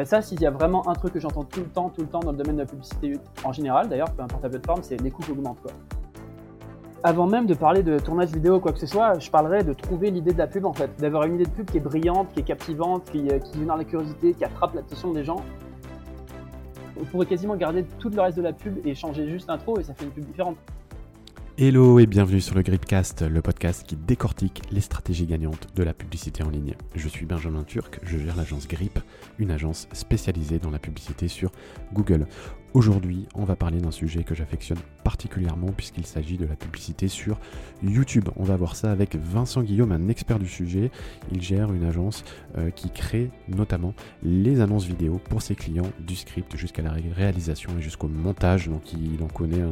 Euh, ça, s'il y a vraiment un truc que j'entends tout le temps, tout le temps dans le domaine de la publicité en général, d'ailleurs, peu importe la plateforme, c'est les coûts augmentent. Quoi. Avant même de parler de tournage vidéo ou quoi que ce soit, je parlerai de trouver l'idée de la pub en fait, d'avoir une idée de pub qui est brillante, qui est captivante, qui, euh, qui génère la curiosité, qui attrape l'attention des gens. On pourrait quasiment garder tout le reste de la pub et changer juste l'intro et ça fait une pub différente. Hello et bienvenue sur le Gripcast, le podcast qui décortique les stratégies gagnantes de la publicité en ligne. Je suis Benjamin Turc, je gère l'agence Grip, une agence spécialisée dans la publicité sur Google. Aujourd'hui, on va parler d'un sujet que j'affectionne particulièrement puisqu'il s'agit de la publicité sur YouTube. On va voir ça avec Vincent Guillaume, un expert du sujet. Il gère une agence euh, qui crée notamment les annonces vidéo pour ses clients, du script jusqu'à la réalisation et jusqu'au montage. Donc il en connaît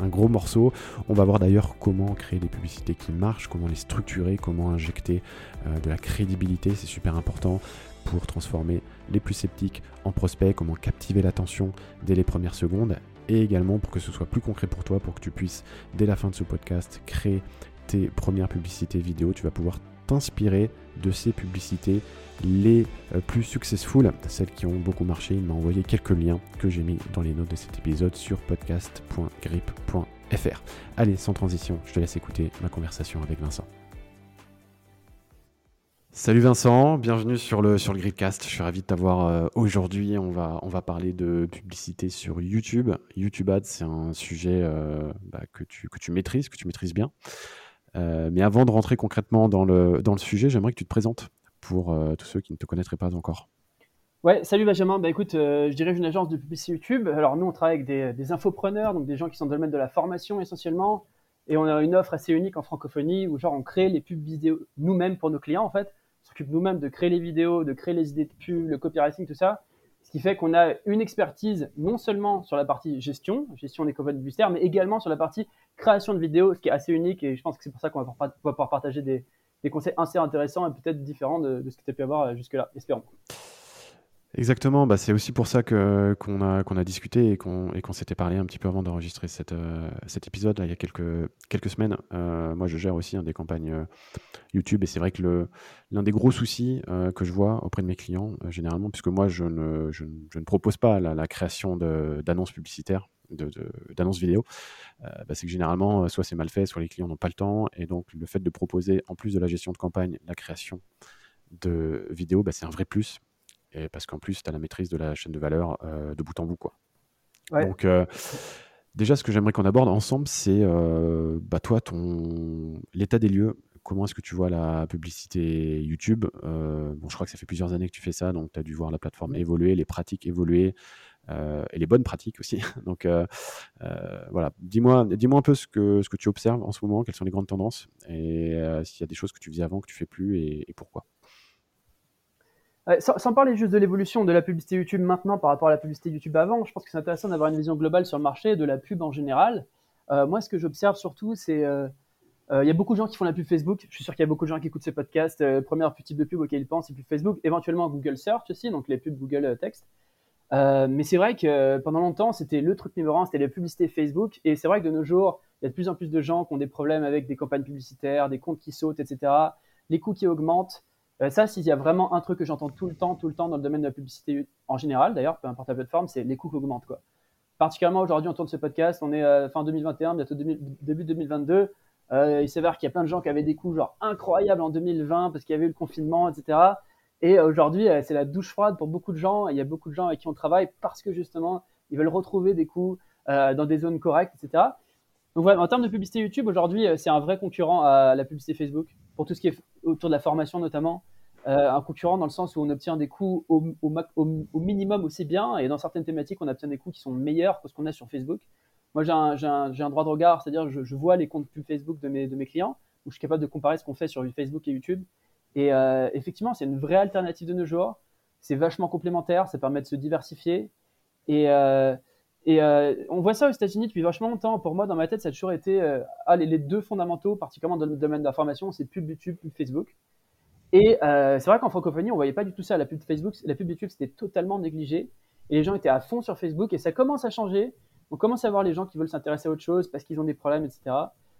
un, gros morceau. On va voir d'ailleurs comment créer des publicités qui marchent, comment les structurer, comment injecter euh, de la crédibilité, c'est super important pour transformer les plus sceptiques en prospects, comment captiver l'attention dès les premières secondes et également pour que ce soit plus concret pour toi, pour que tu puisses dès la fin de ce podcast créer tes premières publicités vidéo. Tu vas pouvoir t'inspirer de ces publicités les euh, plus successful, celles qui ont beaucoup marché. Il m'a envoyé quelques liens que j'ai mis dans les notes de cet épisode sur podcast.grip.fr. Allez, sans transition, je te laisse écouter ma conversation avec Vincent. Salut Vincent, bienvenue sur le, sur le Gridcast. Je suis ravi de t'avoir euh, aujourd'hui. On va, on va parler de publicité sur YouTube. YouTube Ads, c'est un sujet euh, bah, que, tu, que tu maîtrises, que tu maîtrises bien. Euh, mais avant de rentrer concrètement dans le, dans le sujet, j'aimerais que tu te présentes pour tous ceux qui ne te connaîtraient pas encore. Ouais, salut Benjamin. Bah écoute, je dirige une agence de publicité YouTube. Alors nous, on travaille avec des, des infopreneurs, donc des gens qui sont dans le domaine de la formation essentiellement. Et on a une offre assez unique en francophonie où genre on crée les pubs vidéo nous-mêmes pour nos clients en fait s'occupe nous-mêmes de créer les vidéos, de créer les idées de pub, le copywriting, tout ça. Ce qui fait qu'on a une expertise non seulement sur la partie gestion, gestion des campagnes publicitaires, mais également sur la partie création de vidéos, ce qui est assez unique. Et je pense que c'est pour ça qu'on va pouvoir partager des, conseils assez intéressants et peut-être différents de, de ce que tu as pu avoir jusque-là, espérons. Exactement, bah c'est aussi pour ça que, qu'on, a, qu'on a discuté et qu'on, et qu'on s'était parlé un petit peu avant d'enregistrer cette, euh, cet épisode, il y a quelques, quelques semaines. Euh, moi, je gère aussi hein, des campagnes euh, YouTube et c'est vrai que le, l'un des gros soucis que je vois auprès de mes clients, généralement, puisque moi, je ne, je, ne propose pas la, création de, d'annonces publicitaires, de, d'annonces vidéo, bah, c'est que généralement, soit c'est mal fait, soit les clients n'ont pas le temps. Et donc, le fait de proposer, en plus de la gestion de campagne, la création de vidéos, bah, c'est un vrai plus et parce qu'en plus, tu as la maîtrise de la chaîne de valeur euh, de bout en bout. Quoi. Donc, euh, déjà, ce que j'aimerais qu'on aborde ensemble, c'est euh, bah, toi, ton... l'état des lieux. Comment est-ce que tu vois la publicité YouTube? Bon, Je crois que ça fait plusieurs années que tu fais ça, donc tu as dû voir la plateforme évoluer, les pratiques évoluer. et les bonnes pratiques aussi. Donc voilà, dis-moi dis un peu ce que, ce que tu observes en ce moment, quelles sont les grandes tendances, et s'il y a des choses que tu faisais avant que tu fais plus, et pourquoi. Sans, parler juste de l'évolution de la publicité YouTube maintenant par rapport à la publicité YouTube avant, je pense que c'est intéressant d'avoir une vision globale sur le marché de la pub en général. Euh, moi, ce que j'observe surtout, c'est euh, euh, y a beaucoup de gens qui font la pub Facebook. Je suis sûr qu'il y a beaucoup de gens qui écoutent ce podcast. première type de pub auquel ils pensent, c'est pub Facebook. Éventuellement Google Search aussi, donc les pubs Google Text. mais c'est vrai que pendant longtemps, c'était le truc numéro un, c'était la publicité Facebook. Et c'est vrai que de nos jours, il y a de plus en plus de gens qui ont des problèmes avec des campagnes publicitaires, des comptes qui sautent, etc. Les coûts qui augmentent. Euh, ça, s'il y a vraiment un truc que j'entends tout le temps, tout le temps dans le domaine de la publicité en général, d'ailleurs, peu importe la plateforme, c'est les coûts qui augmentent. Quoi. Particulièrement aujourd'hui, on tourne ce podcast, on est euh, fin 2021, bientôt début 2022. Euh, il s'avère qu'il y a plein de gens qui avaient des coûts genre incroyables en 2020 parce qu'il y avait eu le confinement, etc. Et aujourd'hui, c'est la douche froide pour beaucoup de gens. Il y a beaucoup de gens avec qui on travaille parce que justement, ils veulent retrouver des coûts dans des zones correctes, etc. Donc voilà, en termes de publicité YouTube, aujourd'hui, c'est un vrai concurrent à la publicité Facebook pour tout ce qui est autour de la formation notamment. Euh, un concurrent dans le sens où on obtient des coûts au, minimum aussi bien, et dans certaines thématiques, on obtient des coûts qui sont meilleurs que ce qu'on a sur Facebook. Moi, j'ai un, droit de regard, c'est-à-dire je, je vois les comptes pub Facebook de mes, clients, où je suis capable de comparer ce qu'on fait sur Facebook et YouTube. Et euh, effectivement, c'est une vraie alternative de nos jours. C'est vachement complémentaire, ça permet de se diversifier. Et, euh, et on voit ça aux États-Unis depuis vachement longtemps. Pour moi, dans ma tête, ça a toujours été ah, les, deux fondamentaux, particulièrement dans le domaine de l'information, c'est pub YouTube, pub Facebook. Et euh, c'est vrai qu'en francophonie, on voyait pas du tout ça. La pub Facebook, la pub YouTube, c'était totalement négligé. Et les gens étaient à fond sur Facebook. Et ça commence à changer. On commence à voir les gens qui veulent s'intéresser à autre chose parce qu'ils ont des problèmes, etc.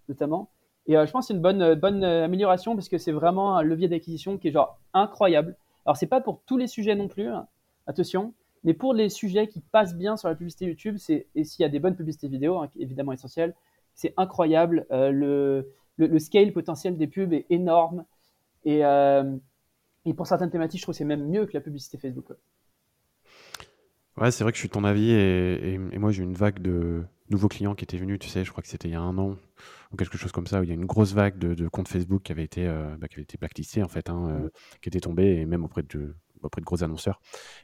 Notamment. Et euh, je pense que c'est une bonne, euh, amélioration parce que c'est vraiment un levier d'acquisition qui est genre incroyable. Alors c'est pas pour tous les sujets non plus. Hein. attention. Mais pour les sujets qui passent bien sur la publicité YouTube, c'est et s'il y a des bonnes publicités vidéo, hein, évidemment essentiel, c'est incroyable. Euh, le, le, scale potentiel des pubs est énorme. Et, euh, et pour certaines thématiques, je trouve que c'est même mieux que la publicité Facebook. Ouais, c'est vrai que je suis de ton avis et, et, moi j'ai eu une vague de nouveaux clients qui étaient venus, tu sais, je crois que c'était il y a un an ou quelque chose comme ça, où il y a une grosse vague de, de comptes Facebook qui avait été, euh, bah, qui avait été blacklistés en fait, hein, euh, qui était tombé et même auprès de, auprès de gros annonceurs.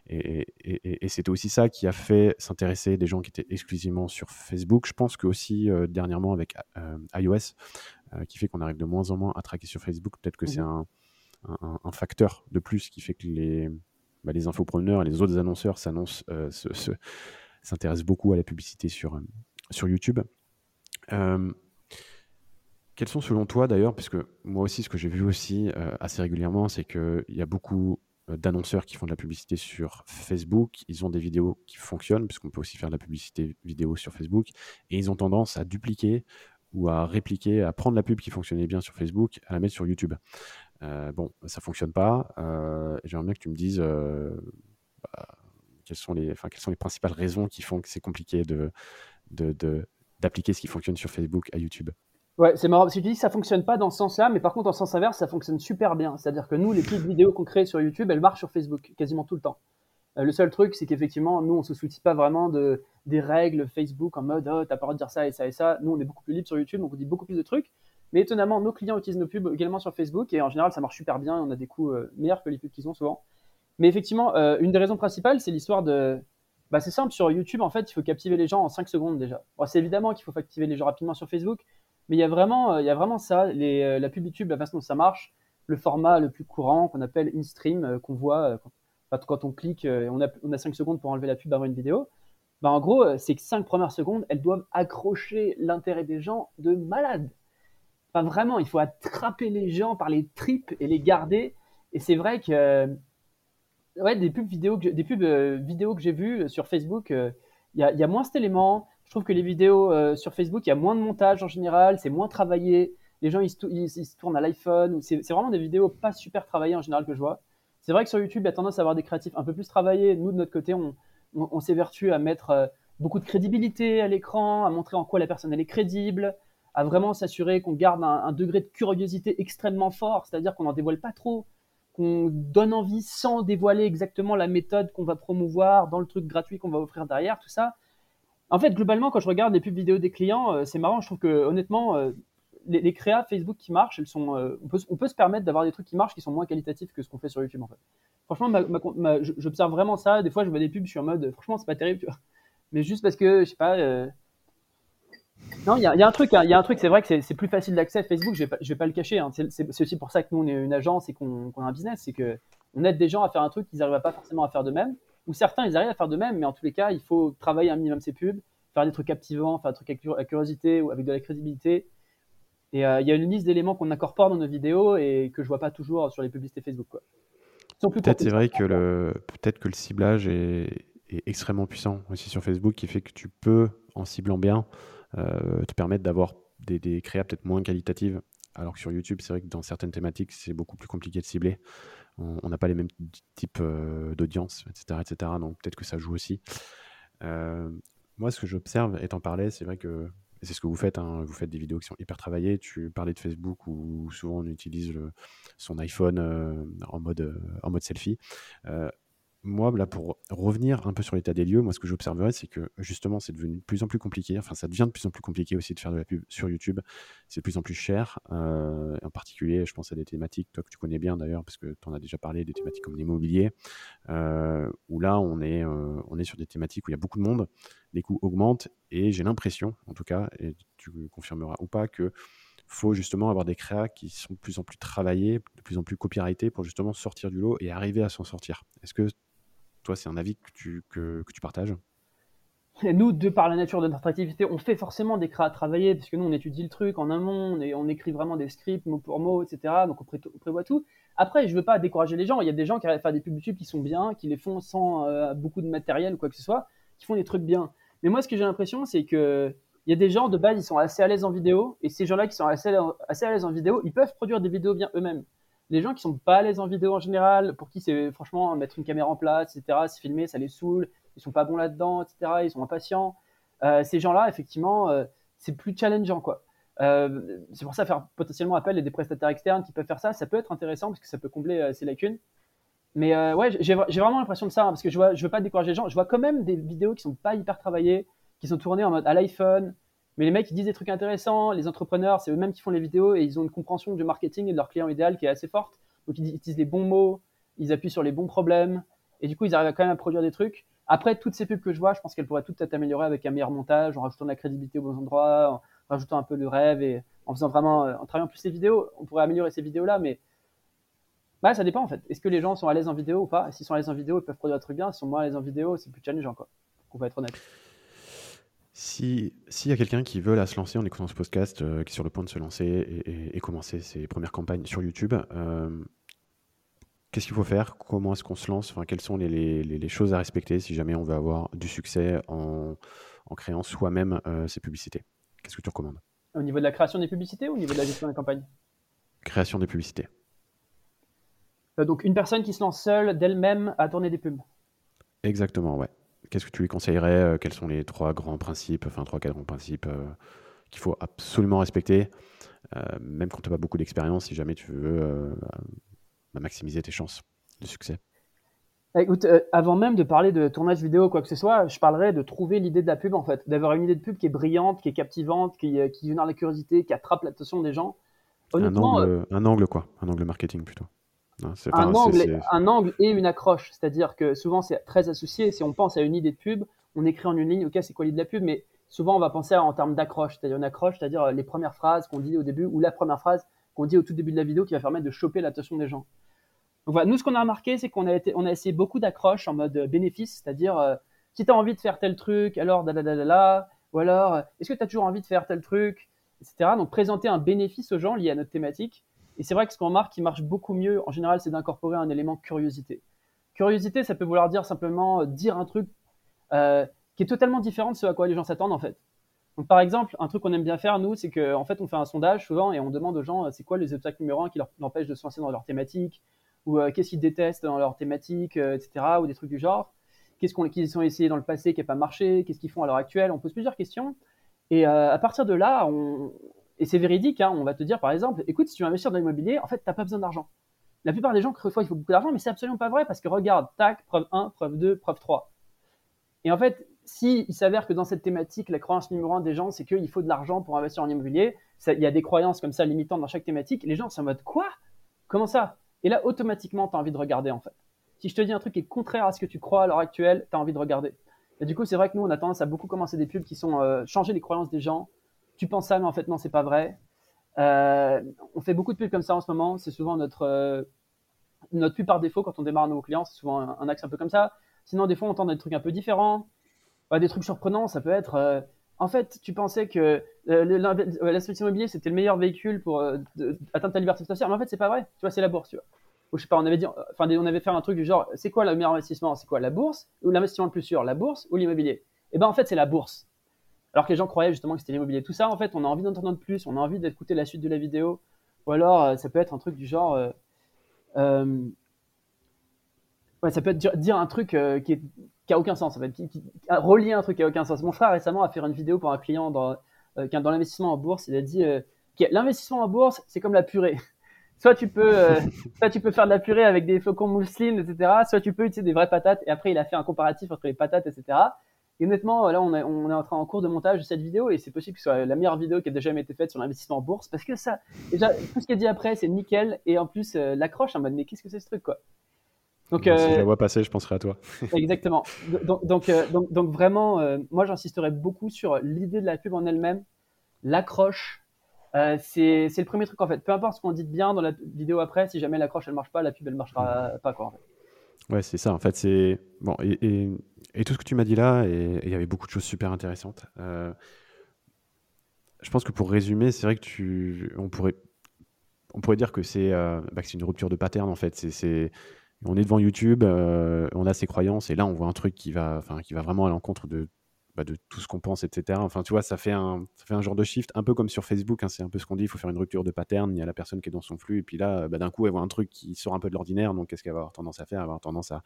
Et, et, et c'était aussi ça qui a fait s'intéresser des gens qui étaient exclusivement sur Facebook. Je pense que aussi euh, dernièrement avec iOS, qui fait qu'on arrive de moins en moins à traquer sur Facebook, peut-être que c'est mmh un, un, un, facteur de plus qui fait que les bah, les infopreneurs et les autres annonceurs s'annoncent, euh, s'intéressent beaucoup à la publicité sur, euh, sur YouTube. Euh, quels sont selon toi d'ailleurs, puisque moi aussi ce que j'ai vu aussi assez régulièrement, c'est qu'il y a beaucoup d'annonceurs qui font de la publicité sur Facebook, ils ont des vidéos qui fonctionnent, puisqu'on peut aussi faire de la publicité vidéo sur Facebook, et ils ont tendance à dupliquer ou à répliquer, à prendre la pub qui fonctionnait bien sur Facebook, à la mettre sur YouTube. Euh, bon, ça fonctionne pas. Euh, j'aimerais bien que tu me dises euh, bah, quelles, sont les, principales raisons qui font que c'est compliqué d'appliquer ce qui fonctionne sur Facebook à YouTube. Ouais, c'est marrant parce que tu dis que ça fonctionne pas dans ce sens-là, mais par contre, en sens inverse, ça fonctionne super bien. C'est-à-dire que nous, les petites vidéos qu'on crée sur YouTube, elles marchent sur Facebook quasiment tout le temps. le seul truc, c'est qu'effectivement, nous, on se soucie pas vraiment de, des règles Facebook en mode, oh, t'as pas le droit de dire ça et ça et ça. Nous, on est beaucoup plus libre sur YouTube, donc on dit beaucoup plus de trucs. Mais étonnamment, nos clients utilisent nos pubs également sur Facebook et en général, ça marche super bien. On a des coûts euh, meilleurs que les pubs qu'ils ont souvent. Mais effectivement, euh, une des raisons principales, c'est l'histoire de. Bah, c'est simple, sur YouTube, en fait, il faut captiver les gens en 5 secondes déjà. c'est évidemment qu'il faut captiver les gens rapidement sur Facebook, mais il y a vraiment, euh, il y a vraiment ça. Les, la pub YouTube, la façon dont ça marche, le format le plus courant qu'on appelle in-stream, qu'on voit quand, on clique, on a, on a 5 secondes pour enlever la pub avant une vidéo. Bah, en gros, que 5 premières secondes, elles doivent accrocher l'intérêt des gens de malade vraiment, il faut attraper les gens par les tripes et les garder. Et c'est vrai que ouais, des pubs vidéo que, euh, j'ai vues sur Facebook, euh, il y, a, moins cet élément. Je trouve que les vidéos euh, sur Facebook, il y a moins de montage en général, c'est moins travaillé. Les gens, ils se, tournent à l'iPhone. C'est vraiment des vidéos pas super travaillées en général que je vois. C'est vrai que sur YouTube, il y a tendance à avoir des créatifs un peu plus travaillés. Nous, de notre côté, on, on, s'évertue à mettre beaucoup de crédibilité à l'écran, à montrer en quoi la personne elle est crédible, à vraiment s'assurer qu'on garde un, degré de curiosité extrêmement fort, c'est-à-dire qu'on n'en dévoile pas trop, qu'on donne envie sans dévoiler exactement la méthode qu'on va promouvoir dans le truc gratuit qu'on va offrir derrière, tout ça. En fait, globalement, quand je regarde les pubs vidéo des clients, euh, c'est marrant, je trouve que honnêtement, euh, les, créas Facebook qui marchent, elles sont, euh, on, peut, se permettre d'avoir des trucs qui marchent qui sont moins qualitatifs que ce qu'on fait sur YouTube en fait. Franchement, j'observe vraiment ça. Des fois, je vois des pubs, je suis en mode, franchement, c'est pas terrible. Mais juste parce que, je sais pas, non, il y, a un truc, hein. truc, c'est vrai que c'est plus facile d'accès à Facebook, je vais, vais pas le cacher. Hein. C'est aussi pour ça que nous, on est une agence et qu'on a un business, c'est qu'on aide des gens à faire un truc qu'ils n'arrivent pas forcément à faire de même, ou certains, ils arrivent à faire de même, mais en tous les cas, il faut travailler un minimum ses pubs, faire des trucs captivants, faire des trucs avec curiosité ou avec de la crédibilité. Et euh, il y a une liste d'éléments qu'on incorpore dans nos vidéos et que je vois pas toujours sur les publicités Facebook. Peut-être c'est vrai que le, peut-être que le ciblage est, est extrêmement puissant aussi sur Facebook, qui fait que tu peux, en ciblant bien, euh, te permettre d'avoir des, des créas peut-être moins qualitatives. Alors que sur YouTube, c'est vrai que dans certaines thématiques, c'est beaucoup plus compliqué de cibler. On n'a pas les mêmes types euh, d'audience, etc., etc. Donc peut-être que ça joue aussi. Euh, moi, ce que j'observe, t'en parlais, c'est vrai que c'est ce que vous faites. Hein, vous faites des vidéos qui sont hyper travaillées. Tu parlais de Facebook où souvent on utilise son iPhone mode, en mode selfie moi, là, pour revenir un peu sur l'état des lieux, moi, ce que j'observerais, c'est que justement, c'est devenu de plus en plus compliqué. Enfin, ça devient de plus en plus compliqué aussi de faire de la pub sur YouTube. C'est de plus en plus cher. Euh, en particulier, je pense à des thématiques, toi que tu connais bien d'ailleurs, parce que tu en as déjà parlé, des thématiques comme l'immobilier, euh, où là, on est, euh, on est sur des thématiques où il y a beaucoup de monde, les coûts augmentent, et j'ai l'impression, en tout cas, et tu confirmeras ou pas, que faut justement avoir des créas qui sont de plus en plus travaillés, de plus en plus copyrightés pour justement sortir du lot et arriver à s'en sortir. Est-ce que toi, c'est un avis que tu, que, tu partages nous, de par la nature de notre activité, on fait forcément des créas à travailler, parce que nous, on étudie le truc en amont, on, écrit vraiment des scripts mot pour mot, etc. Donc, on, prévoit tout. Après, je ne veux pas décourager les gens. Il y a des gens qui arrivent à faire des pubs YouTube qui sont bien, qui les font sans euh, beaucoup de matériel ou quoi que ce soit, qui font des trucs bien. Mais moi, ce que j'ai l'impression, c'est que il y a des gens de base, ils sont assez à l'aise en vidéo, et ces gens-là qui sont assez à l'aise en vidéo, ils peuvent produire des vidéos bien eux-mêmes. Les gens qui sont pas à l'aise en vidéo en général, pour qui c'est franchement mettre une caméra en place, etc., se filmer, ça les saoule, ils sont pas bons là-dedans, etc., ils sont impatients. Euh, ces gens-là, effectivement, euh, c'est plus challengeant, quoi. Euh, c'est pour ça faire potentiellement appel à des prestataires externes qui peuvent faire ça, ça peut être intéressant parce que ça peut combler ces lacunes. Mais ouais, j'ai vraiment l'impression de ça, hein, parce que je vois, je veux pas décourager les gens. Je vois quand même des vidéos qui sont pas hyper travaillées, qui sont tournées en mode à l'iPhone, mais les mecs, ils disent des trucs intéressants. Les entrepreneurs, c'est eux-mêmes qui font les vidéos et ils ont une compréhension du marketing et de leur client idéal qui est assez forte. Donc, ils utilisent les bons mots, ils appuient sur les bons problèmes. Et du coup, ils arrivent quand même à produire des trucs. Après, toutes ces pubs que je vois, je pense qu'elles pourraient toutes être améliorées avec un meilleur montage, en rajoutant de la crédibilité aux bons endroits, en rajoutant un peu le rêve et en faisant vraiment, euh, en travaillant plus les vidéos. On pourrait améliorer ces vidéos-là, mais bah, ça dépend en fait. Est-ce que les gens sont à l'aise en vidéo ou pas? S'ils sont à l'aise en vidéo, ils peuvent produire des trucs bien. S'ils sont moins à l'aise en vidéo, c'est plus challengeant, quoi. On va être honnête. S'il y a quelqu'un qui veut se lancer en écoutant ce podcast, euh, qui est sur le point de se lancer et, commencer ses premières campagnes sur YouTube, euh, qu'est-ce qu'il faut faire? Comment est-ce qu'on se lance? Enfin, Quelles sont les, choses à respecter si jamais on veut avoir du succès en, créant soi-même euh, ses publicités? Qu'est-ce que tu recommandes? Au niveau de la création des publicités ou au niveau de la gestion des campagnes? Création des publicités. donc une personne qui se lance seule d'elle-même à tourner des pubs. Exactement, ouais qu'est-ce que tu lui conseillerais euh, Quels sont les trois grands principes, enfin trois, quatre grands principes euh, qu'il faut absolument respecter, euh, même quand tu n'as pas beaucoup d'expérience, si jamais tu veux bah, maximiser tes chances de succès? Bah, Écoute, avant même de parler de tournage vidéo, quoi que ce soit, je parlerais de trouver l'idée de la pub en fait, d'avoir une idée de pub qui est brillante, qui est captivante, qui, qui génère la curiosité, qui attrape l'attention des gens. Un angle, un angle quoi, un angle marketing plutôt un, angle, un angle et une accroche. C'est-à-dire que souvent, c'est très associé. Si on pense à une idée de pub, on écrit en une ligne, OK, c'est quoi l'idée de la pub? Mais souvent, on va penser en termes d'accroche. C'est-à-dire une accroche, c'est-à-dire euh, les premières phrases qu'on dit au début ou la première phrase qu'on dit au tout début de la vidéo qui va permettre de choper l'attention des gens. Donc voilà, nous, ce qu'on a remarqué, c'est qu'on a, été, on a essayé beaucoup d'accroches en mode bénéfice, c'est-à-dire euh, si tu as envie de faire tel truc, alors da da da da, ou alors euh, est-ce que tu as toujours envie de faire tel truc, etc. Donc présenter un bénéfice aux gens lié à notre thématique et c'est vrai que ce qu'on remarque qui marche beaucoup mieux, en général, c'est d'incorporer un élément curiosité. Curiosité, ça peut vouloir dire simplement euh, dire un truc euh, qui est totalement différent de ce à quoi les gens s'attendent en fait. Donc par exemple, un truc qu'on aime bien faire nous, c'est qu'en en fait on fait un sondage souvent et on demande aux gens euh, c'est quoi les obstacles numéro un qui leur empêchent de se lancer dans leur thématique ou qu'est-ce qu'ils détestent dans leur thématique, etc. ou des trucs du genre. Qu'est-ce qu'ils ont essayé dans le passé qui n'a pas marché, qu'est-ce qu'ils font à l'heure actuelle. On pose plusieurs questions et à partir de là, on, et c'est véridique, hein, on va te dire par exemple, écoute, si tu veux investir dans l'immobilier, en fait, tu n'as pas besoin d'argent. La plupart des gens croient qu'il faut beaucoup d'argent, mais c'est absolument pas vrai parce que regarde, tac, preuve 1, preuve 2, preuve 3. Et en fait, si il s'avère que dans cette thématique, la croyance numéro 1 des gens, c'est qu'il faut de l'argent pour investir en immobilier, il y a des croyances comme ça limitantes dans chaque thématique, les gens sont en mode quoi? Comment ça? Et là, automatiquement, tu as envie de regarder en fait. Si je te dis un truc qui est contraire à ce que tu crois à l'heure actuelle, tu as envie de regarder. Et du coup, c'est vrai que nous, on a tendance à beaucoup commencer des pubs qui sont euh, changer les croyances des gens, tu penses ça, mais en fait, non, c'est pas vrai. Euh, on fait beaucoup de pubs comme ça en ce moment. C'est souvent notre, euh, notre pub par défaut quand on démarre nos clients. C'est souvent un, axe un peu comme ça. Sinon, des fois, on tente des trucs un peu différents. des trucs surprenants, ça peut être. Euh, en fait, tu pensais que l'investissement immobilier c'était le meilleur véhicule pour atteindre ta liberté financière, mais en fait, c'est pas vrai. Tu vois, c'est la bourse. Ou je sais pas, on avait dit, enfin, on avait fait un truc du genre, c'est quoi le meilleur investissement? C'est quoi la bourse? Ou l'investissement le plus sûr, la bourse ou l'immobilier? Et eh ben en fait, c'est la bourse. Alors que les gens croyaient justement que c'était l'immobilier. Tout ça, en fait, on a envie d'entendre plus, on a envie d'écouter la suite de la vidéo. Ou alors, euh, ça peut être un truc du genre. Euh, euh, ouais, ça peut être dire, un truc qui, est, a aucun sens, en fait, qui, relier un truc qui a aucun sens. Mon frère récemment a fait une vidéo pour un client dans, dans l'investissement en bourse. Il a dit l'investissement en bourse, c'est comme la purée. Soit tu, peux, soit tu peux faire de la purée avec des flocons mousseline, etc. Soit tu peux utiliser des vraies patates. Et après, il a fait un comparatif entre les patates, etc. Et honnêtement, là, on est, on est en train en cours de montage de cette vidéo et c'est possible que ce soit la meilleure vidéo qui a déjà été faite sur l'investissement en bourse parce que ça, déjà, tout ce qui est dit après, c'est nickel et en plus, euh, l'accroche en mode, mais qu'est-ce que c'est ce truc, quoi? Donc, si je la euh, vois passer, je penserai à toi. exactement. Donc, donc, euh, donc, donc vraiment, moi, j'insisterai beaucoup sur l'idée de la pub en elle-même, l'accroche. c'est le premier truc en fait. Peu importe ce qu'on dit de bien dans la vidéo après, si jamais l'accroche elle marche pas, la pub elle marchera pas quoi. En fait. Ouais, c'est ça. En fait, c'est bon. Et, et, tout ce que tu m'as dit là, et il y avait beaucoup de choses super intéressantes. Euh, je pense que pour résumer, c'est vrai que tu, on pourrait, on pourrait dire que c'est, euh, bah, c'est une rupture de pattern en fait. C'est, on est devant YouTube, euh, on a ses croyances, et là on voit un truc qui va, enfin, qui va vraiment à l'encontre de bah, de tout ce qu'on pense, etc. Enfin, tu vois, ça fait un, ça fait un genre de shift, un peu comme sur Facebook. Hein, c'est un peu ce qu'on dit. Il faut faire une rupture de pattern. Il y a la personne qui est dans son flux, et puis là, bah, d'un coup, elle voit un truc qui sort un peu de l'ordinaire. Donc, qu'est-ce qu'elle va avoir tendance à faire? Elle va avoir tendance à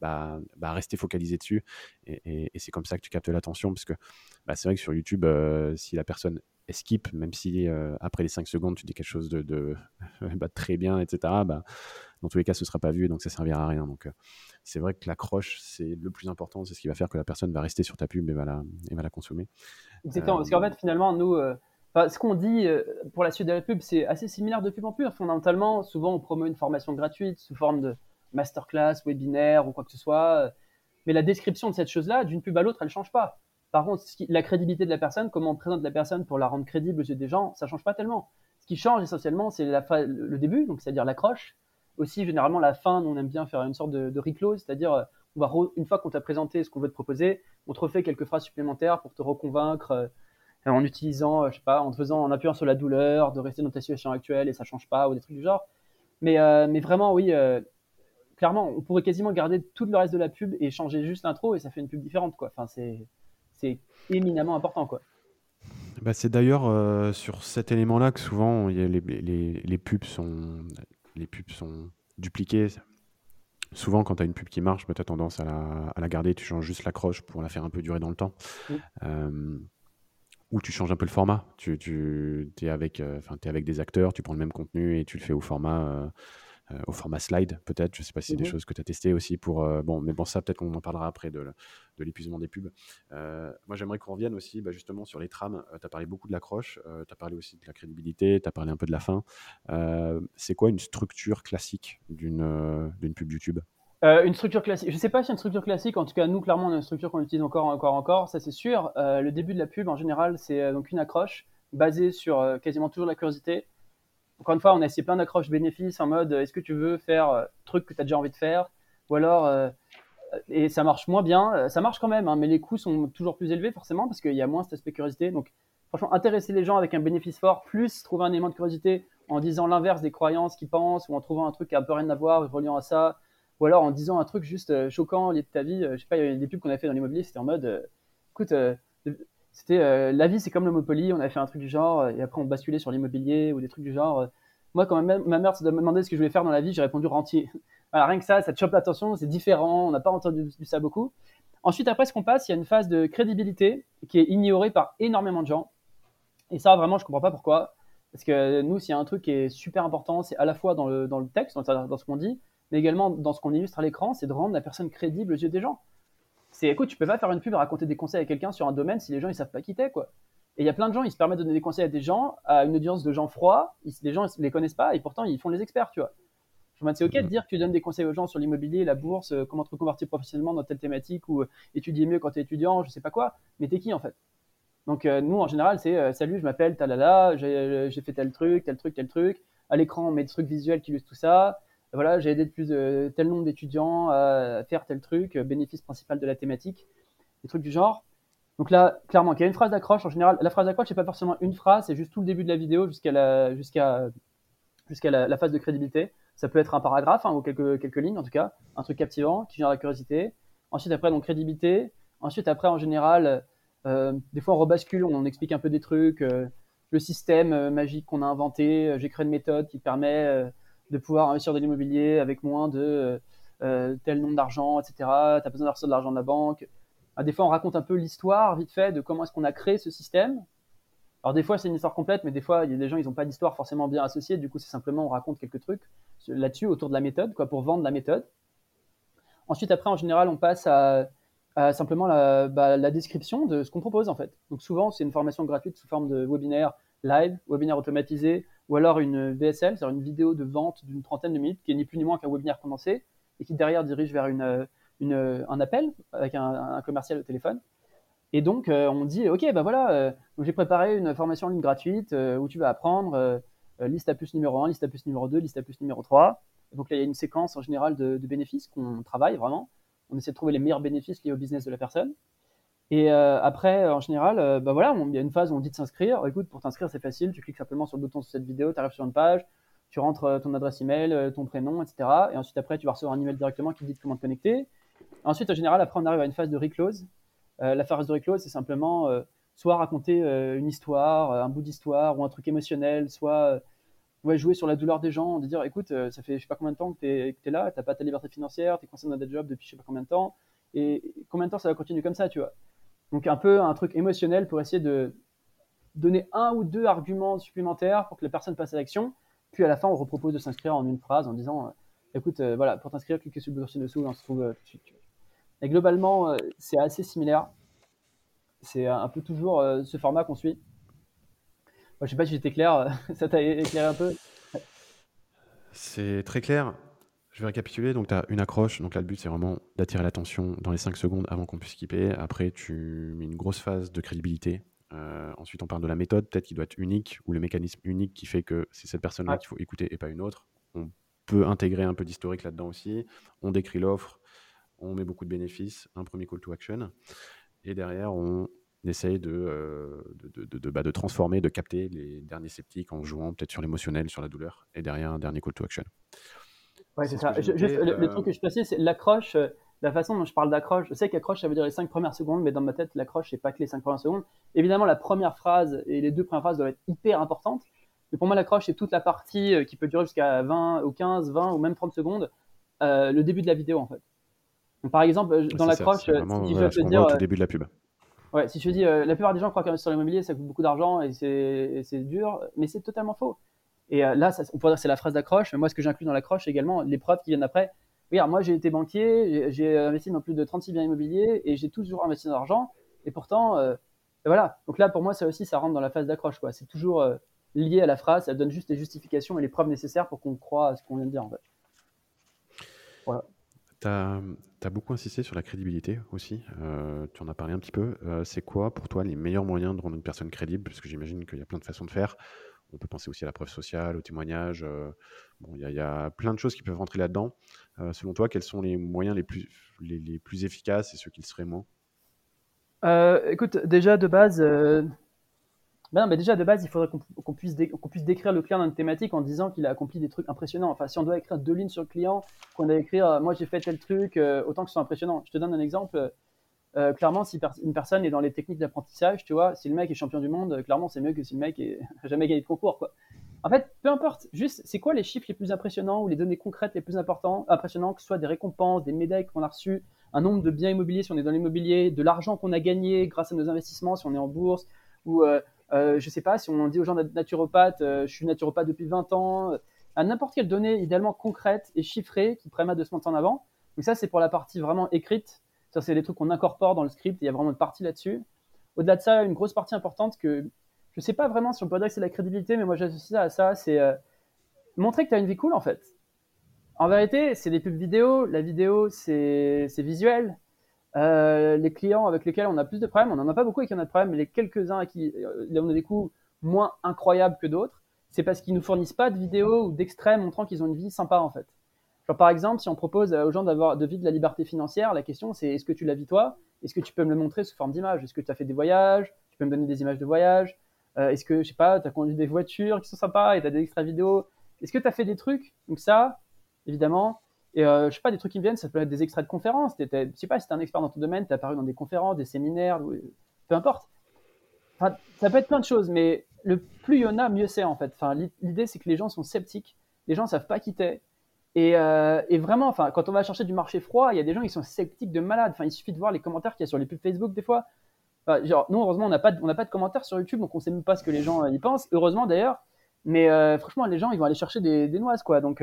bah, bah, rester focalisé dessus. Et, c'est comme ça que tu captes l'attention. Parce que bah, c'est vrai que sur YouTube, euh, si la personne skip, même si euh, après les 5 secondes, tu dis quelque chose de, de bah, très bien, etc., dans tous les cas, ce ne sera pas vu, donc ça ne servira à rien. Donc, euh, c'est vrai que l'accroche, c'est le plus important, c'est ce qui va faire que la personne va rester sur ta pub et va la, et va la consommer. Exactement, parce qu'en fait, finalement, nous, ce qu'on dit pour la suite de la pub, c'est assez similaire de pub en pub. Fondamentalement, souvent, on promeut une formation gratuite sous forme de masterclass, webinaire ou quoi que ce soit. Mais la description de cette chose-là, d'une pub à l'autre, elle ne change pas. Par contre, la crédibilité de la personne, comment on présente la personne pour la rendre crédible aux yeux des gens, ça ne change pas tellement. Ce qui change essentiellement, c'est le début, c'est-à-dire l'accroche. Aussi, généralement, la fin, on aime bien faire une sorte de, de reclose, c'est-à-dire, euh, une fois qu'on t'a présenté ce qu'on veut te proposer, on te refait quelques phrases supplémentaires pour te reconvaincre euh, en utilisant, euh, je sais pas, en faisant, en appuyant sur la douleur, de rester dans ta situation actuelle et ça change pas, ou des trucs du genre. Mais, mais vraiment, oui, clairement, on pourrait quasiment garder tout le reste de la pub et changer juste l'intro et ça fait une pub différente, quoi. Enfin, c'est éminemment important, quoi. Bah, c'est d'ailleurs euh, sur cet élément-là que souvent les, les, les, pubs sont, les pubs sont dupliquées. Souvent, quand tu as une pub qui marche, bah, tu as tendance à la, à la, garder, tu changes juste l'accroche pour la faire un peu durer dans le temps. Euh, ou tu changes un peu le format. Tu, tu es, avec, euh, es avec des acteurs, tu prends le même contenu et tu le fais au format au format slide, peut-être. Je ne sais pas si c'est des mmh choses que tu as testées aussi pour. Euh, bon, mais bon, ça, peut-être qu'on en parlera après de, de l'épuisement des pubs. Euh, moi, j'aimerais qu'on revienne aussi bah, justement sur les trames. tu as parlé beaucoup de l'accroche, tu as parlé aussi de la crédibilité, tu as parlé un peu de la fin. c'est quoi une structure classique d'une pub YouTube? Une structure classique. Je ne sais pas si une structure classique. En tout cas, nous, clairement, on a une structure qu'on utilise encore, encore, encore. Ça, c'est sûr. le début de la pub, en général, c'est donc une accroche basée sur quasiment toujours la curiosité encore une fois, on a essayé plein d'accroches bénéfices en mode est-ce que tu veux faire euh, truc que tu as déjà envie de faire? Ou alors, euh, et ça marche moins bien. Euh, ça marche quand même, hein, mais les coûts sont toujours plus élevés forcément parce qu'il y a moins cet aspect curiosité. Donc, franchement, intéresser les gens avec un bénéfice fort, plus trouver un élément de curiosité en disant l'inverse des croyances qu'ils pensent ou en trouvant un truc qui a un peu rien à voir, reliant à ça. Ou alors en disant un truc juste choquant lié de ta vie. je sais pas, il y a des pubs qu'on a fait dans l'immobilier, c'était en mode écoute, c'était euh, la vie, c'est comme le Monopoly. On a fait un truc du genre, euh, et après on basculait sur l'immobilier ou des trucs du genre. Euh. Moi, quand ma, ma mère me demandait ce que je voulais faire dans la vie, j'ai répondu rentier. Rien que ça, ça te chope l'attention, c'est différent. On n'a pas entendu ça beaucoup. Ensuite, après ce qu'on passe, il y a une phase de crédibilité qui est ignorée par énormément de gens. Et ça, vraiment, je comprends pas pourquoi. Parce que nous, s'il y a un truc qui est super important, c'est à la fois dans le, dans le texte, dans, dans ce qu'on dit, mais également dans ce qu'on illustre à l'écran, c'est de rendre la personne crédible aux yeux des gens c'est écoute, tu peux pas faire une pub et raconter des conseils à quelqu'un sur un domaine si les gens ils savent pas qui t'es quoi. Et il y a plein de gens, ils se permettent de donner des conseils à des gens, à une audience de gens froids, les gens ils les connaissent pas et pourtant ils font les experts, tu vois. Je me c'est ok de dire que tu donnes des conseils aux gens sur l'immobilier, la bourse, euh, comment te reconvertir professionnellement dans telle thématique ou euh, étudier mieux quand tu es étudiant, je sais pas quoi, mais t'es qui en fait? Donc euh, nous en général c'est salut, je m'appelle talala, j'ai fait tel truc, tel truc, tel truc. À l'écran on met des trucs visuels qui illustrent tout ça voilà, j'ai aidé plus tel nombre d'étudiants à faire tel truc, bénéfice principal de la thématique des trucs du genre. Donc là, clairement, il y a une phrase d'accroche. En général, la phrase d'accroche, c'est pas forcément une phrase, c'est juste tout le début de la vidéo jusqu'à la, jusqu'à, jusqu'à la, phase de crédibilité. Ça peut être un paragraphe hein, ou quelques, quelques lignes, en tout cas, un truc captivant qui génère la curiosité. Ensuite, après, donc crédibilité. Ensuite, après, en général, euh, des fois, on rebascule, on explique un peu des trucs, euh, le système euh, magique qu'on a inventé. J'ai créé une méthode qui permet de pouvoir investir dans l'immobilier avec moins de tel nombre d'argent, etc. Tu as besoin d'avoir de l'argent de la banque ah, des fois, on raconte un peu l'histoire, vite fait, de comment est-ce qu'on a créé ce système. Alors, des fois, c'est une histoire complète, mais des fois, il y a des gens, ils n'ont pas d'histoire forcément bien associée. Du coup, c'est simplement, on raconte quelques trucs là-dessus, autour de la méthode, quoi, pour vendre la méthode. Ensuite, après, en général, on passe à, simplement bah, la, description de ce qu'on propose, en fait. Donc, souvent, c'est une formation gratuite sous forme de webinaire live, webinaire automatisé, ou alors une VSL, c'est-à-dire une vidéo de vente d'une trentaine de minutes, qui est ni plus ni moins qu'un webinaire condensé, et qui derrière dirige vers une, un appel avec un, commercial au téléphone. Et donc, euh, on dit, OK, bah voilà, euh, j'ai préparé une formation en ligne gratuite euh, où tu vas apprendre liste à plus numéro 1, liste à plus numéro 2, liste à plus numéro 3. donc là, il y a une séquence en général de, bénéfices qu'on travaille vraiment. On essaie de trouver les meilleurs bénéfices liés au business de la personne. Et après, en général, bah voilà, il y a une phase où on dit de s'inscrire. Écoute, pour t'inscrire, c'est facile. Tu cliques simplement sur le bouton sur cette vidéo, tu arrives sur une page, tu rentres ton adresse email, ton prénom, etc. Et ensuite, après, tu vas recevoir un email directement qui te dit comment te connecter. Ensuite, en général, après, on arrive à une phase de reclose. L'affaire de close, c'est simplement soit raconter une histoire, un bout d'histoire ou un truc émotionnel, soit jouer sur la douleur des gens, de dire écoute, ça fait je sais pas combien de temps que tu es, là, tu pas ta liberté financière, tu es coincé dans des jobs depuis je sais pas combien de temps, et combien de temps ça va continuer comme ça, tu vois? Donc un peu un truc émotionnel pour essayer de donner un ou deux arguments supplémentaires pour que la personne passe à l'action. Puis à la fin, on repropose de s'inscrire en une phrase en disant euh, écoute, euh, voilà, pour t'inscrire, cliquez sur le bouton dessous, on se trouve euh, tout de suite. Et globalement, c'est assez similaire. C'est un peu toujours ce format qu'on suit. Je je sais pas si j'étais clair, ça t'a éclairé un peu? C'est très clair. Je vais récapituler. Donc, tu as une accroche. Donc là, le but, c'est vraiment d'attirer l'attention dans les 5 secondes avant qu'on puisse skipper. Après, tu mets une grosse phase de crédibilité. Euh, ensuite, on parle de la méthode, peut-être qui doit être unique, ou le mécanisme unique qui fait que c'est cette personne-là qu'il faut écouter et pas une autre. On peut intégrer un peu d'historique là-dedans aussi. On décrit l'offre, on met beaucoup de bénéfices, un premier call to action. Et derrière, on essaye de, euh, de, bah, de, transformer, de capter les derniers sceptiques en jouant peut-être sur l'émotionnel, sur la douleur, et derrière un dernier call to action. Ouais, c'est ça. le, euh, truc que je passais, c'est l'accroche, euh, la façon dont je parle d'accroche. Je sais qu'accroche, ça veut dire les 5 premières secondes, mais dans ma tête, l'accroche, c'est pas que les 5 premières secondes. Évidemment, la première phrase et les deux premières phrases doivent être hyper importantes. Mais pour moi, l'accroche, c'est toute la partie euh, qui peut durer jusqu'à 20 ou 15, 20 ou même 30 secondes, le début de la vidéo, en fait. par exemple, dans l'accroche, si je te dire. Au début de la pub. Ouais, si je te dis, la plupart des gens croient qu'investir sur l'immobilier, ça coûte beaucoup d'argent et c'est dur, mais c'est totalement faux. Et euh, là, on pourrait dire que c'est la phrase d'accroche, mais moi, ce que j'inclus dans l'accroche, également les preuves qui viennent après. Regarde, moi, j'ai été banquier, j'ai investi dans plus de 36 biens immobiliers et j'ai toujours investi dans l'argent. Et pourtant, euh, voilà. Donc là, pour moi, ça aussi, ça rentre dans la phase d'accroche. C'est toujours euh, lié à la phrase, ça donne juste les justifications et les preuves nécessaires pour qu'on croit à ce qu'on vient de dire, en. Voilà. Tu as, beaucoup insisté sur la crédibilité aussi. tu en as parlé un petit peu. c'est quoi pour toi les meilleurs moyens de rendre une personne crédible? Parce que j'imagine qu'il y a plein de façons de faire. On peut penser aussi à la preuve sociale, au témoignage. Euh, bon, il y, a plein de choses qui peuvent rentrer là-dedans. Euh, selon toi, quels sont les moyens les plus, les, plus efficaces et ceux qui le seraient moins? Euh, Écoute, déjà de base, ben déjà de base, il faudrait qu'on puisse, puisse, décrire le client dans une thématique en disant qu'il a accompli des trucs impressionnants. Enfin, si on doit écrire deux lignes sur le client, qu'on doit écrire moi j'ai fait tel truc, autant que ce soit impressionnant. Je te donne un exemple. Euh, clairement, si une personne est dans les techniques d'apprentissage, tu vois, si le mec est champion du monde, clairement, c'est mieux que si le mec n'a jamais gagné de concours. En fait, peu importe, juste, c'est quoi les chiffres les plus impressionnants ou les données concrètes les plus importantes, impressionnants, que ce soit des récompenses, des médailles qu'on a reçues, un nombre de biens immobiliers si on est dans l'immobilier, de l'argent qu'on a gagné grâce à nos investissements si on est en bourse, ou euh, euh, je sais pas, si on dit aux gens naturopathes, je suis naturopathe depuis 20 ans, à n'importe quelle donnée idéalement concrète et chiffrée qui permet de se mettre en avant. Donc ça, c'est pour la partie vraiment écrite c'est des trucs qu'on incorpore dans le script. Il y a vraiment une partie là-dessus. Au-delà de ça, une grosse partie importante que je ne sais pas vraiment si on peut dire que c'est la crédibilité, mais moi j'associe ça à ça, c'est euh, montrer que tu as une vie cool en fait. En vérité, c'est des pubs vidéo. La vidéo, c'est visuel. Euh, les clients avec lesquels on a plus de problèmes, on n'en a pas beaucoup et qui en a de problèmes, mais les quelques-uns à qui euh, on a des coûts moins incroyables que d'autres, c'est parce qu'ils nous fournissent pas de vidéos ou d'extraits montrant qu'ils ont une vie sympa en fait par exemple, si on propose aux gens d'avoir de vivre de la liberté financière, la question c'est est-ce que tu la vis toi? Est-ce que tu peux me le montrer sous forme d'image Est-ce que tu as fait des voyages? Tu peux me donner des images de voyage? Euh, Est-ce que, je sais pas, tu as conduit des voitures qui sont sympas et tu as des extra vidéos Est-ce que tu as fait des trucs? Donc ça, évidemment. Et euh, je sais pas, des trucs qui me viennent, ça peut être des extraits de conférences. Je sais pas si tu un expert dans ton domaine, tu as apparu dans des conférences, des séminaires, peu importe. Enfin, ça peut être plein de choses, mais le plus il y en a, mieux c'est en fait. Enfin, L'idée, c'est que les gens sont sceptiques. Les gens savent pas qui t'es. Euh, et, vraiment, enfin, quand on va chercher du marché froid, il y a des gens qui sont sceptiques de malade. Enfin, il suffit de voir les commentaires qu'il y a sur les pubs Facebook des fois. nous, heureusement, on n'a pas, de, pas de commentaires sur YouTube, donc on sait même pas ce que les gens euh, y pensent. Heureusement d'ailleurs. Mais euh, franchement, les gens, ils vont aller chercher des, noises, quoi. Donc,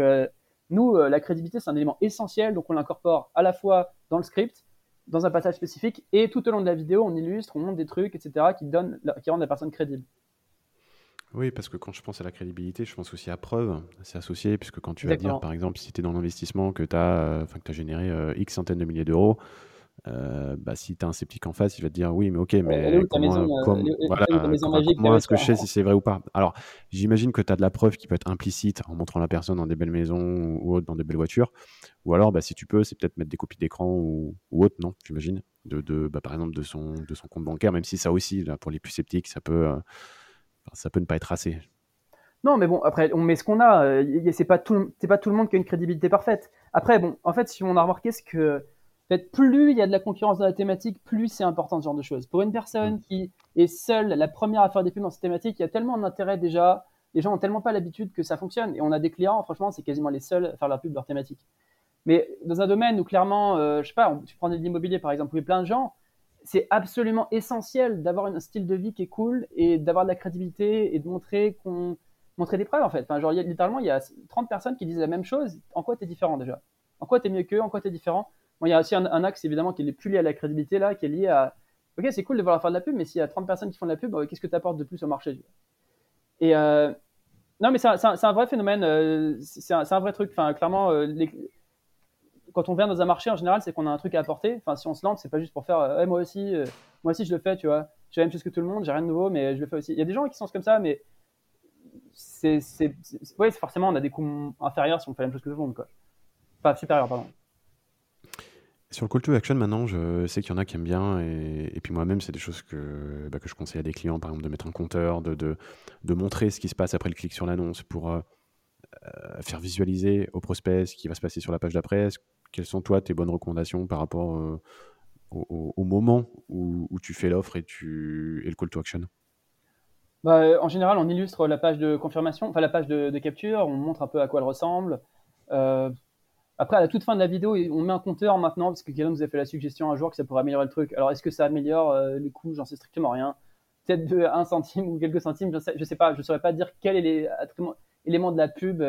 nous, la crédibilité, c'est un élément essentiel. Donc, on l'incorpore à la fois dans le script, dans un passage spécifique, et tout au long de la vidéo, on illustre, on montre des trucs, etc., qui, donnent, qui rendent la personne crédible. Oui, parce que quand je pense à la crédibilité, je pense aussi à preuve. C'est associé, puisque quand tu vas dire, par exemple, si tu es dans l'investissement, que tu as, euh, as, généré euh, X centaines de milliers d'euros, euh, bah, si tu as un sceptique en face, il va te dire oui, mais ok, mais moi, est-ce que je sais si c'est vrai ou pas? Alors, j'imagine que tu as de la preuve qui peut être implicite en montrant la personne dans des belles maisons ou autre, dans des belles voitures. Ou alors, bah, si tu peux, c'est peut-être mettre des copies d'écran ou, ou, autre, non J'imagine. De, de bah, par exemple, de son, de son compte bancaire, même si ça aussi, là, pour les plus sceptiques, ça peut ça peut ne pas être assez. Non, mais bon, après, on met ce qu'on a. C'est pas tout, pas tout le monde qui a une crédibilité parfaite. Après, bon, en fait, si on a remarqué ce que En fait, plus il y a de la concurrence dans la thématique, plus c'est important ce genre de choses. Pour une personne qui est seule, la première à faire des pubs dans cette thématique, il y a tellement d'intérêt déjà. Les gens ont tellement pas l'habitude que ça fonctionne. Et on a des clients, franchement, c'est quasiment les seuls à faire leur pub de leur thématique. Mais dans un domaine où clairement, euh, je sais pas, tu prends de l'immobilier par exemple, où il y a plein de gens, c'est absolument essentiel d'avoir un style de vie qui est cool et d'avoir de la crédibilité et de montrer qu'on montrer des preuves en fait. Enfin, genre, littéralement, il y a 30 personnes qui disent la même chose. En quoi tu es différent déjà? En quoi tu es mieux qu'eux? En quoi tu es différent? Bon, il y a aussi un, axe évidemment qui est plus lié à la crédibilité là, qui est lié à Ok, c'est cool de vouloir faire de la pub, mais s'il y a 30 personnes qui font de la pub, qu'est-ce que tu apportes de plus au marché Et euh, non, mais c'est un, vrai phénomène, euh, c'est un, vrai truc. Enfin, clairement, euh, quand on vient dans un marché, en général, c'est qu'on a un truc à apporter. Enfin, si on se lance, c'est pas juste pour faire euh, moi aussi, euh, moi aussi je le fais, tu vois. J'ai la même chose que tout le monde, j'ai rien de nouveau, mais je le fais aussi. Il y a des gens qui sont comme ça, mais c'est, ouais, forcément, on a des coûts inférieurs si on fait la même chose que tout le monde, quoi. Pas supérieur, pardon. Sur le call to action, maintenant, je sais qu'il y en a qui aiment bien, et, puis moi-même, c'est des choses que, bah, que je conseille à des clients, par exemple, de mettre un compteur, de, de, de montrer ce qui se passe après le clic sur l'annonce pour euh, faire visualiser au prospect ce qui va se passer sur la page d'après, quelles sont toi tes bonnes recommandations par rapport euh, au, moment où, tu fais l'offre et, et le call to action? Bah, En général, on illustre la page de confirmation, enfin la page de, capture, on montre un peu à quoi elle ressemble. Euh, après, à la toute fin de la vidéo, on met un compteur maintenant, parce que quelqu'un nous a fait la suggestion un jour que ça pourrait améliorer le truc. Alors, est-ce que ça améliore euh, les J'en sais strictement rien. Peut-être de 1 centime ou quelques centimes, je sais, sais pas. Je ne saurais pas dire quel est l'élément de la pub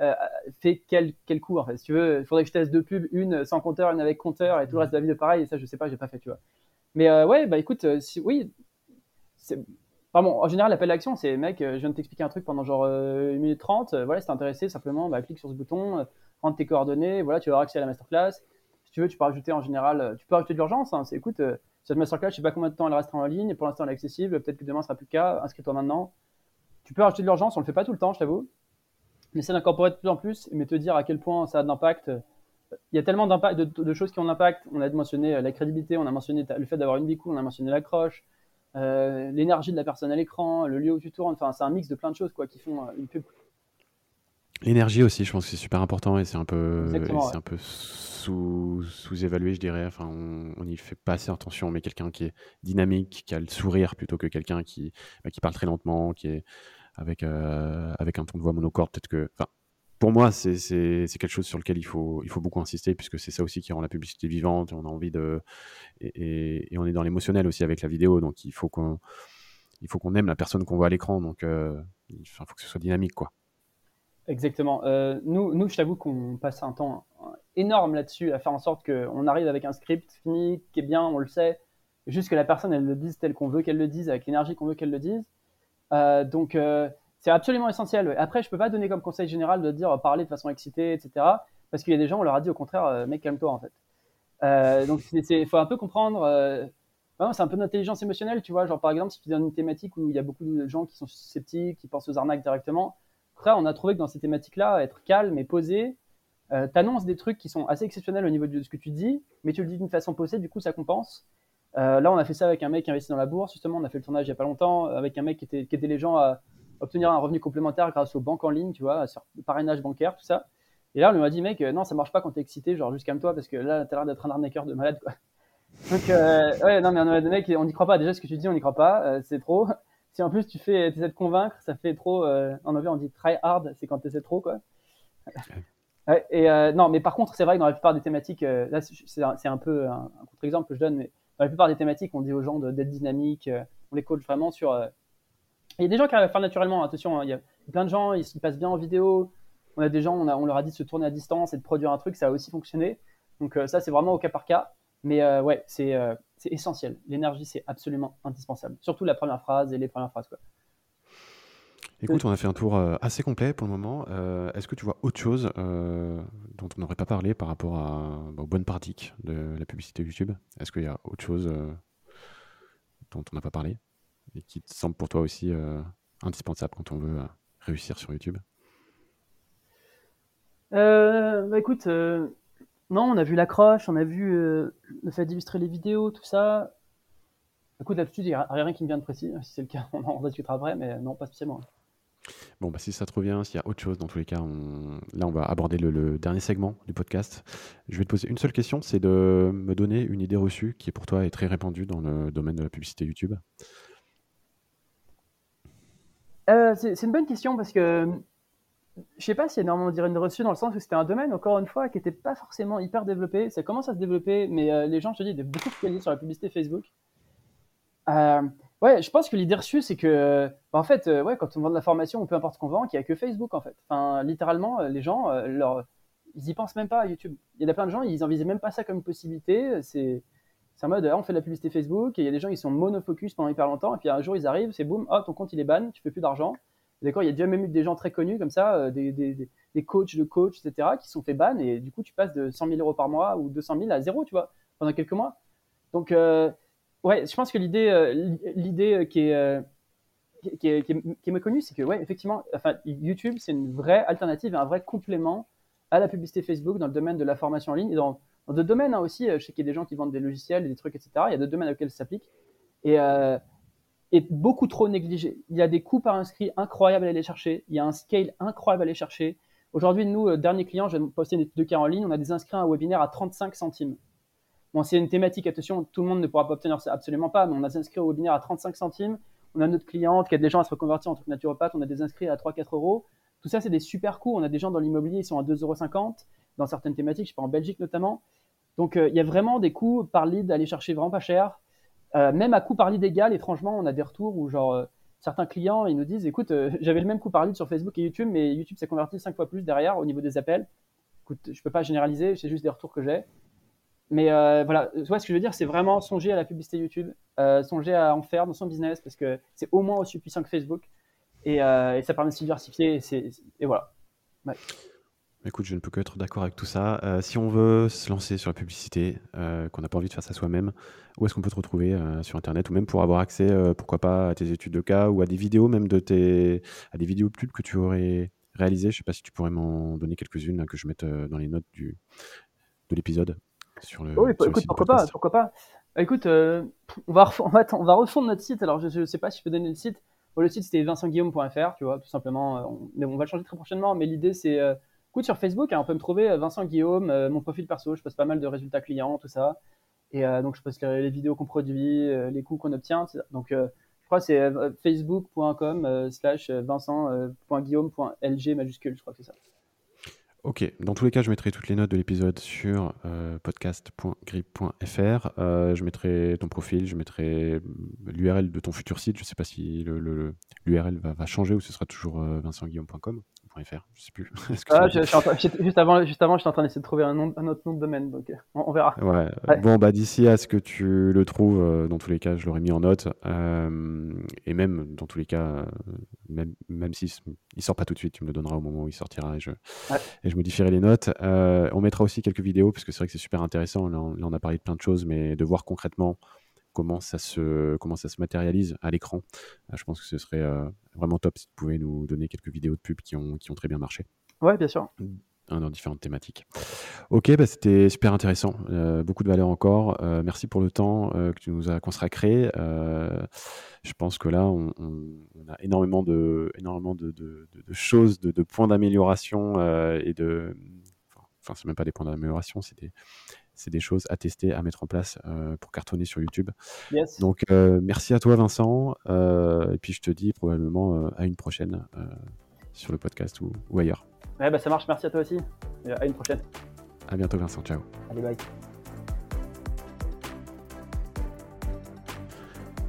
euh, fait quel, quel coût en fait. Si tu veux, il faudrait que je teste deux pubs, une sans compteur, une avec compteur et tout le reste de la vidéo pareil. Et ça, je sais pas, j'ai pas fait, tu vois. Mais euh, ouais, bah écoute, euh, si, oui, Pardon, en général, l'appel d'action, c'est mec, je viens de t'expliquer un truc pendant genre 1 minute 30. voilà, si t'es intéressé, simplement, bah, clique sur ce bouton, rentre tes coordonnées, voilà, tu vas avoir accès à la masterclass. Si tu veux, tu peux rajouter en général, tu peux rajouter de l'urgence. Hein, c'est écoute, cette masterclass, je sais pas combien de temps elle restera en ligne. Pour l'instant, elle est accessible. Peut-être que demain, ce sera plus le cas. Inscris-toi maintenant. Tu peux rajouter de l'urgence, on le fait pas tout le temps, je t'avoue mais c'est d'incorporer de plus en plus, mais te dire à quel point ça a d'impact. Il y a tellement d'impact, de, choses qui ont d'impact. On a mentionné euh, la crédibilité, on a mentionné le fait d'avoir une vie cool, on a mentionné l'accroche, euh, l'énergie de la personne à l'écran, le lieu où tu tournes. Enfin, c'est un mix de plein de choses quoi, qui font euh, une pub. L'énergie aussi, je pense que c'est super important et c'est un peu, c'est un peu sous, sous-évalué, je dirais. Enfin, on n'y fait pas assez attention, mais quelqu'un qui est dynamique, qui a le sourire plutôt que quelqu'un qui, bah, qui parle très lentement, qui est, avec, euh, avec un ton de voix monocorde. Peut-être que. Pour moi, c'est quelque chose sur lequel il faut, il faut beaucoup insister, puisque c'est ça aussi qui rend la publicité vivante. On a envie de. Et, et, on est dans l'émotionnel aussi avec la vidéo, donc il faut qu'on qu'on aime la personne qu'on voit à l'écran. Donc, euh, il faut que ce soit dynamique, quoi. Exactement. Euh, nous, nous, je t'avoue qu'on passe un temps énorme là-dessus à faire en sorte qu'on arrive avec un script fini, qui est bien, on le sait, juste que la personne, elle le dise tel qu'on veut qu'elle le dise, avec l'énergie qu'on veut qu'elle le dise. Euh, donc, euh, c'est absolument essentiel. Après, je peux pas donner comme conseil général de dire parler de façon excitée, etc. Parce qu'il y a des gens, on leur a dit au contraire, euh, mec, calme-toi en fait. donc, il faut un peu comprendre. c'est un peu d'intelligence émotionnelle, tu vois. Genre, par exemple, si tu donnes une thématique où il y a beaucoup de gens qui sont sceptiques, qui pensent aux arnaques directement, après, on a trouvé que dans ces thématiques-là, être calme et posé, euh, t'annonces des trucs qui sont assez exceptionnels au niveau de ce que tu dis, mais tu le dis d'une façon posée, du coup, ça compense. Euh, là, on a fait ça avec un mec qui investit dans la bourse. Justement, on a fait le tournage il n'y a pas longtemps avec un mec qui était, qui les gens à obtenir un revenu complémentaire grâce aux banques en ligne, tu vois, sur le parrainage bancaire, tout ça. Et là, on lui a dit, mec, euh, non, ça marche pas quand t'es excité, genre, juste calme-toi parce que là, t'as l'air d'être un arnaqueur de malade, quoi. Donc, euh, ouais, non, mais on a des mecs, on n'y croit pas. Déjà, ce que tu dis, on n'y croit pas, c'est trop. Si en plus tu fais, essaies de convaincre, ça fait trop. en anglais, on dit try hard, c'est quand tu essaies trop, quoi. et non, mais par contre, c'est vrai que dans la plupart des thématiques, là, c'est un, peu un, un contre-exemple que je donne, mais dans la plupart des thématiques, on dit aux gens d'être dynamiques, euh, on les coach vraiment sur. Euh, il y a des gens qui arrivent à faire naturellement, attention, hein, il y a plein de gens, ils se passent bien en vidéo. On a des gens, on, leur a dit de se tourner à distance et de produire un truc, ça a aussi fonctionné. Donc euh, ça, c'est vraiment au cas par cas. Mais ouais, c'est essentiel. L'énergie, c'est absolument indispensable. Surtout la première phrase et les premières phrases. Quoi. Écoute, on a fait un tour euh, assez complet pour le moment. Euh, est-ce que tu vois autre chose euh, dont on n'aurait pas parlé par rapport à, bah, aux bonnes pratiques de la publicité YouTube? Est-ce qu'il y a autre chose dont on n'a pas parlé et qui te semble pour toi aussi indispensable quand on veut réussir sur YouTube? Bah écoute, non, on a vu l'accroche, on a vu le fait d'illustrer les vidéos, tout ça. Écoute, là-dessus, il n'y a rien qui me vient de précis. Si c'est le cas, on en discutera après, mais non, pas spécialement. Bon, bah, si ça te revient, s'il y a autre chose, dans tous les cas, là, on va aborder le, dernier segment du podcast. Je vais te poser une seule question, c'est de me donner une idée reçue qui, pour toi, est très répandue dans le domaine de la publicité YouTube. Euh, c'est une bonne question parce que je sais pas si énormément dire une reçue dans le sens où c'était un domaine, encore une fois, qui n'était pas forcément hyper développé. Ça commence à se développer, mais euh, les gens, je te dis, de beaucoup focaliser sur la publicité Facebook. Euh, ouais, je pense que l'idée reçue, c'est que, bah, en fait, euh, ouais, quand on vend de la formation ou peu importe qu'on vend, qu'il n'y a que Facebook, en fait. Enfin, littéralement, les gens, ils y pensent même pas à YouTube. Il y a plein de gens, ils envisagent même pas ça comme une possibilité. C'est en mode, on fait de la publicité Facebook, et il y a des gens qui sont monofocus pendant hyper longtemps, et puis un jour ils arrivent, c'est boum, oh, ton compte il est ban, tu fais plus d'argent. D'accord, il y a déjà même eu des gens très connus comme ça, euh, des, coachs de coachs, etc., qui sont fait ban et du coup, tu passes de 100 000 euros par mois ou 200 000 à zéro, tu vois, pendant quelques mois. Donc, euh, ouais, je pense que l'idée, euh, l'idée qui est, qui est, qui est, méconnue, c'est que, ouais, effectivement, enfin, YouTube, c'est une vraie alternative un vrai complément à la publicité Facebook dans le domaine de la formation en ligne et dans, d'autres domaines hein, aussi. Je sais qu'il y a des gens qui vendent des logiciels des trucs, etc. Il y a d'autres domaines auxquels ça s'applique. Et, est beaucoup trop négligé. Il y a des coûts par inscrit incroyables à aller chercher. Il y a un scale incroyable à aller chercher. Aujourd'hui, nous, euh, dernier client, je vais poster une étude de cas en ligne, on a des inscrits à un webinaire à 35 centimes. Bon, c'est une thématique, attention, tout le monde ne pourra pas obtenir ça, absolument pas, mais on a des inscrits au webinaire à 35 centimes. On a notre cliente qui a des gens à se reconvertir en tant que naturopathe, on a des inscrits à 3-4 euros. Tout ça, c'est des super coûts. On a des gens dans l'immobilier, ils sont à 2,50 euros dans certaines thématiques, je sais pas, en Belgique notamment. Donc, euh, il y a vraiment des coûts par lead d'aller chercher vraiment pas cher. Euh, même à coût par lead égal, étrangement, on a des retours où genre euh, certains clients ils nous disent écoute, j'avais le même coût par lead sur Facebook et YouTube, mais YouTube s'est converti cinq fois plus derrière au niveau des appels. Écoute, je peux pas généraliser, c'est juste des retours que j'ai. Mais voilà, ce que je veux dire, c'est vraiment songer à la publicité YouTube, songer à en faire dans son business parce que c'est au moins aussi puissant que Facebook et, ça permet de se diversifier et, voilà. Écoute, je ne peux que être d'accord avec tout ça. Euh, si on veut se lancer sur la publicité, euh, qu'on n'a pas envie de faire ça soi-même, où est-ce qu'on peut te retrouver euh, sur Internet ou même pour avoir accès, pourquoi pas, à tes études de cas ou à des vidéos même de tes, à des vidéos de pub que tu aurais réalisées? Je ne sais pas si tu pourrais m'en donner quelques-unes que je mette dans les notes du, de l'épisode. Sur le, oui, écoute, pourquoi pas, pourquoi pas. Écoute, on va, on, va, on va refondre notre site. Alors, je ne sais pas si je peux donner le site. le site, c'était vincentguillaume.fr, tu vois, tout simplement. mais on va le changer très prochainement. Mais l'idée, c'est Écoute, sur Facebook, hein, on peut me trouver euh, Vincent Guillaume, euh, mon profil perso, je poste pas mal de résultats clients, tout ça. Et euh, donc, je poste les, vidéos qu'on produit, les coûts qu'on obtient. Donc, je crois que c'est facebook.com slash vincent.guillaume.lg majuscule, je crois que c'est ça. Ok, dans tous les cas, je mettrai toutes les notes de l'épisode sur podcast.grip.fr. je mettrai ton profil, je mettrai l'URL de ton futur site. Je ne sais pas si l'URL va, changer ou ce sera toujours vincentguillaume.com je sais plus. Ah, juste avant, juste avant, j'étais en train d'essayer de trouver un, nom, un, autre nom de domaine, donc euh, on, verra. Ouais. Bon, bah d'ici à ce que tu le trouves, euh, dans tous les cas, je l'aurais mis en note. Euh, et même, dans tous les cas, même, même s'il il sort pas tout de suite, tu me le donneras au moment où il sortira et je, et je modifierai les notes. on mettra aussi quelques vidéos, parce que c'est vrai que c'est super intéressant. Là on, là, on a parlé de plein de choses, mais de voir concrètement comment ça se, comment ça se matérialise à l'écran. Euh, je pense que ce serait euh, vraiment top si tu pouvais nous donner quelques vidéos de pub qui ont, qui ont très bien marché. Ouais, bien sûr. Dans différentes thématiques. Ok, bah c'était super intéressant. Euh, beaucoup de valeur encore. merci pour le temps que tu nous as consacré. je pense que là, on, a énormément de, énormément de, de, de choses, de, points d'amélioration et de. Enfin, c'est même pas des points d'amélioration, c'est des, c'est des choses à tester, à mettre en place euh, pour cartonner sur YouTube. Donc euh, merci à toi Vincent, euh, et puis je te dis probablement à une prochaine sur le podcast ou, ailleurs. Ouais, bah ça marche, merci à toi aussi, à une prochaine. À bientôt Vincent, ciao. Allez, bye.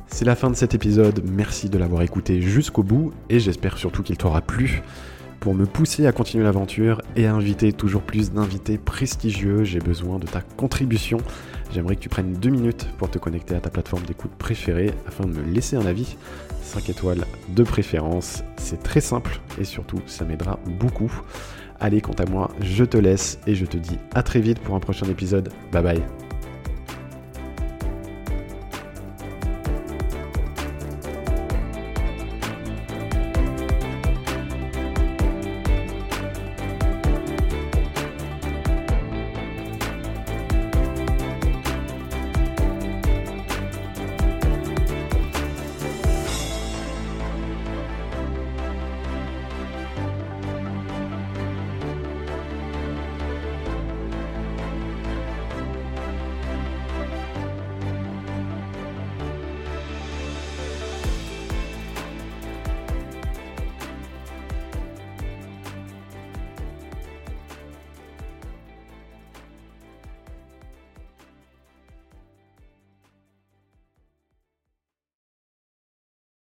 C'est la fin de cet épisode, merci de l'avoir écouté jusqu'au bout, et j'espère surtout qu'il t'aura plu. Pour me pousser à continuer l'aventure et à inviter toujours plus d'invités prestigieux, j'ai besoin de ta contribution. J'aimerais que tu prennes deux minutes pour te connecter à ta plateforme d'écoute préférée afin de me laisser un avis. 5 étoiles de préférence, c'est très simple et surtout ça m'aidera beaucoup. Allez, quant à moi, je te laisse et je te dis à très vite pour un prochain épisode. Bye bye.